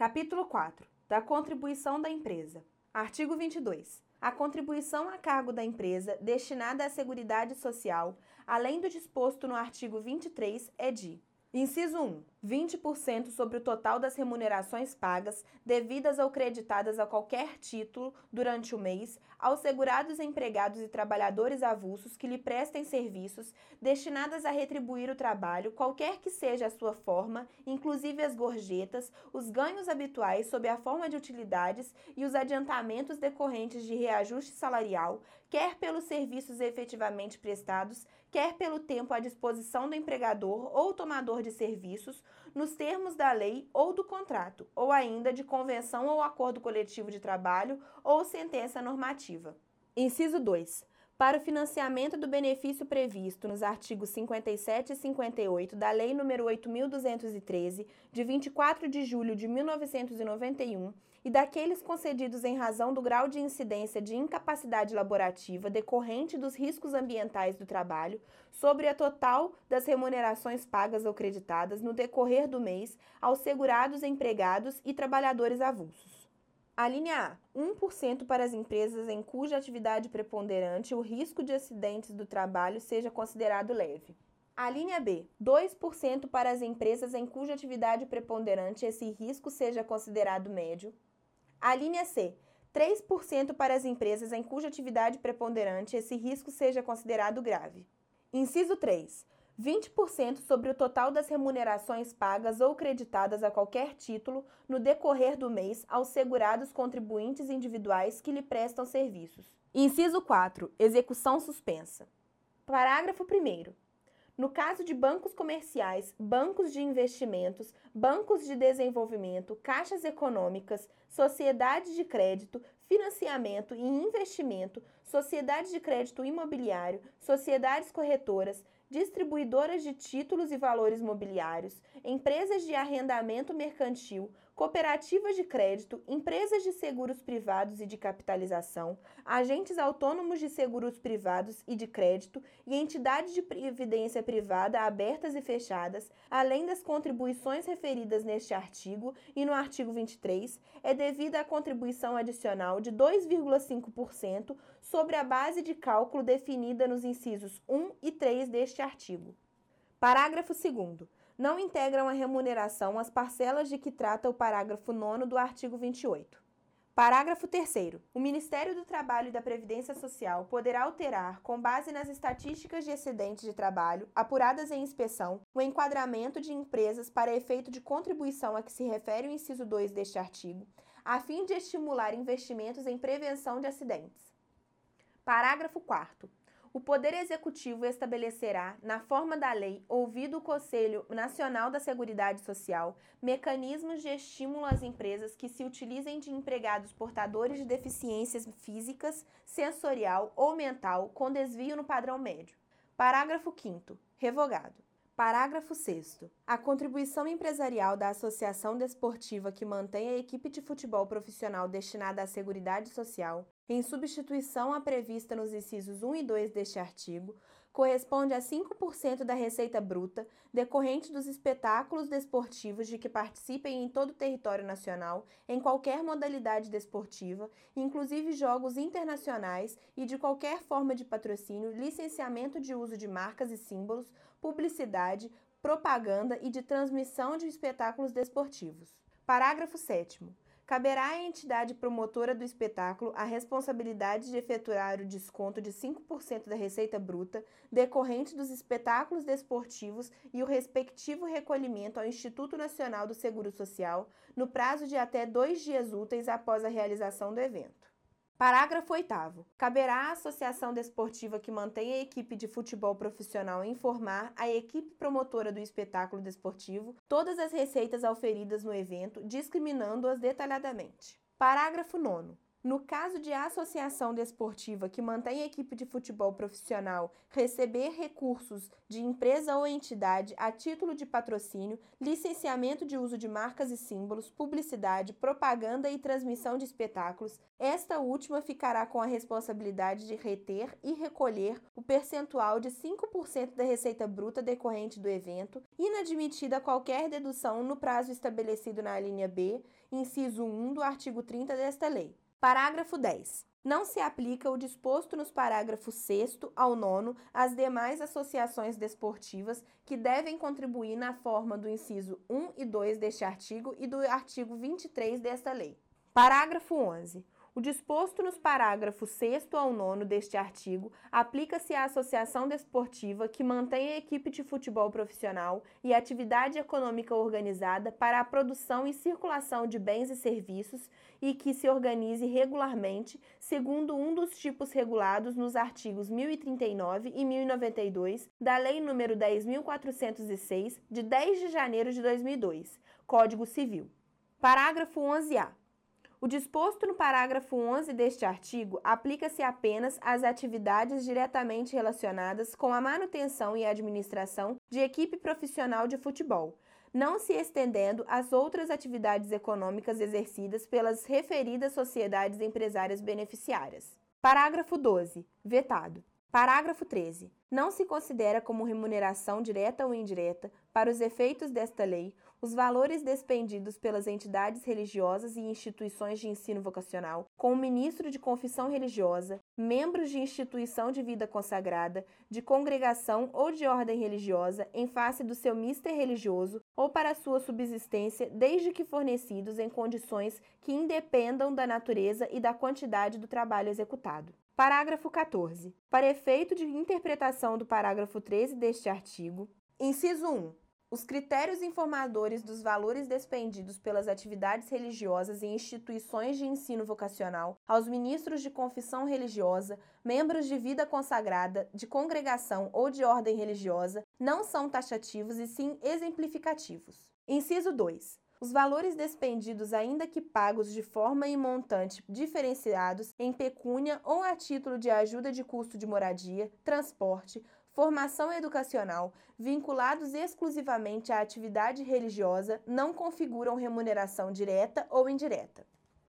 Capítulo 4. Da contribuição da empresa. Artigo 22. A contribuição a cargo da empresa destinada à Seguridade Social, além do disposto no artigo 23, é de Inciso 1. 20% sobre o total das remunerações pagas, devidas ou creditadas a qualquer título durante o mês, aos segurados empregados e trabalhadores avulsos que lhe prestem serviços destinadas a retribuir o trabalho, qualquer que seja a sua forma, inclusive as gorjetas, os ganhos habituais sob a forma de utilidades e os adiantamentos decorrentes de reajuste salarial, quer pelos serviços efetivamente prestados, quer pelo tempo à disposição do empregador ou tomador de serviços nos termos da lei ou do contrato, ou ainda de convenção ou acordo coletivo de trabalho ou sentença normativa. Inciso 2. Para o financiamento do benefício previsto nos artigos 57 e 58 da Lei nº 8.213, de 24 de julho de 1991, e daqueles concedidos em razão do grau de incidência de incapacidade laborativa decorrente dos riscos ambientais do trabalho, sobre a total das remunerações pagas ou creditadas no decorrer do mês aos segurados empregados e trabalhadores avulsos. A linha A, 1% para as empresas em cuja atividade preponderante o risco de acidentes do trabalho seja considerado leve. A linha B, 2% para as empresas em cuja atividade preponderante esse risco seja considerado médio. A linha C, 3% para as empresas em cuja atividade preponderante esse risco seja considerado grave. Inciso 3. 20% sobre o total das remunerações pagas ou creditadas a qualquer título no decorrer do mês aos segurados contribuintes individuais que lhe prestam serviços. Inciso 4. Execução suspensa. Parágrafo 1. No caso de bancos comerciais, bancos de investimentos, bancos de desenvolvimento, caixas econômicas, sociedades de crédito, financiamento e investimento, sociedades de crédito imobiliário, sociedades corretoras, distribuidoras de títulos e valores mobiliários, empresas de arrendamento mercantil, cooperativas de crédito, empresas de seguros privados e de capitalização, agentes autônomos de seguros privados e de crédito e entidades de previdência privada abertas e fechadas, além das contribuições referidas neste artigo e no artigo 23, é devida a contribuição adicional de 2,5% sobre a base de cálculo definida nos incisos 1 e 3 deste artigo. Parágrafo 2 não integram a remuneração as parcelas de que trata o parágrafo 9 do artigo 28. Parágrafo 3. O Ministério do Trabalho e da Previdência Social poderá alterar, com base nas estatísticas de excedentes de trabalho apuradas em inspeção, o enquadramento de empresas para efeito de contribuição a que se refere o inciso 2 deste artigo, a fim de estimular investimentos em prevenção de acidentes. Parágrafo 4. O Poder Executivo estabelecerá, na forma da lei, ouvido o Conselho Nacional da Seguridade Social, mecanismos de estímulo às empresas que se utilizem de empregados portadores de deficiências físicas, sensorial ou mental com desvio no padrão médio. Parágrafo 5. Revogado. Parágrafo 6. A contribuição empresarial da associação desportiva que mantém a equipe de futebol profissional destinada à Seguridade Social, em substituição à prevista nos incisos 1 e 2 deste artigo, corresponde a 5% da receita bruta decorrente dos espetáculos desportivos de que participem em todo o território nacional, em qualquer modalidade desportiva, inclusive jogos internacionais e de qualquer forma de patrocínio, licenciamento de uso de marcas e símbolos, publicidade, propaganda e de transmissão de espetáculos desportivos. Parágrafo 7 caberá à entidade promotora do espetáculo a responsabilidade de efetuar o desconto de 5% da receita bruta decorrente dos espetáculos desportivos e o respectivo recolhimento ao Instituto Nacional do Seguro Social no prazo de até dois dias úteis após a realização do evento. Parágrafo 8. Caberá à associação desportiva que mantém a equipe de futebol profissional informar a equipe promotora do espetáculo desportivo todas as receitas auferidas no evento, discriminando-as detalhadamente. Parágrafo 9. No caso de associação desportiva que mantém equipe de futebol profissional receber recursos de empresa ou entidade a título de patrocínio, licenciamento de uso de marcas e símbolos, publicidade, propaganda e transmissão de espetáculos, esta última ficará com a responsabilidade de reter e recolher o percentual de 5% da receita bruta decorrente do evento, inadmitida qualquer dedução no prazo estabelecido na linha B, inciso 1 do artigo 30 desta lei. Parágrafo 10. Não se aplica o disposto nos parágrafos 6 ao 9 às demais associações desportivas que devem contribuir na forma do inciso 1 e 2 deste artigo e do artigo 23 desta lei. Parágrafo 11. O disposto nos parágrafos 6 ao 9 deste artigo aplica-se à associação desportiva que mantém a equipe de futebol profissional e atividade econômica organizada para a produção e circulação de bens e serviços e que se organize regularmente segundo um dos tipos regulados nos artigos 1039 e 1092 da Lei nº 10.406, de 10 de janeiro de 2002, Código Civil. Parágrafo 11-A. O disposto no parágrafo 11 deste artigo aplica-se apenas às atividades diretamente relacionadas com a manutenção e administração de equipe profissional de futebol, não se estendendo às outras atividades econômicas exercidas pelas referidas sociedades empresárias beneficiárias. Parágrafo 12. Vetado. Parágrafo 13. Não se considera como remuneração direta ou indireta, para os efeitos desta lei, os valores despendidos pelas entidades religiosas e instituições de ensino vocacional, com o ministro de confissão religiosa, membros de instituição de vida consagrada, de congregação ou de ordem religiosa, em face do seu mister religioso ou para sua subsistência, desde que fornecidos em condições que independam da natureza e da quantidade do trabalho executado. Parágrafo 14. Para efeito de interpretação do parágrafo 13 deste artigo, inciso 1. Os critérios informadores dos valores despendidos pelas atividades religiosas e instituições de ensino vocacional aos ministros de confissão religiosa, membros de vida consagrada, de congregação ou de ordem religiosa não são taxativos e sim exemplificativos. Inciso 2. Os valores despendidos, ainda que pagos de forma e montante diferenciados em pecúnia ou a título de ajuda de custo de moradia, transporte, formação educacional, vinculados exclusivamente à atividade religiosa, não configuram remuneração direta ou indireta.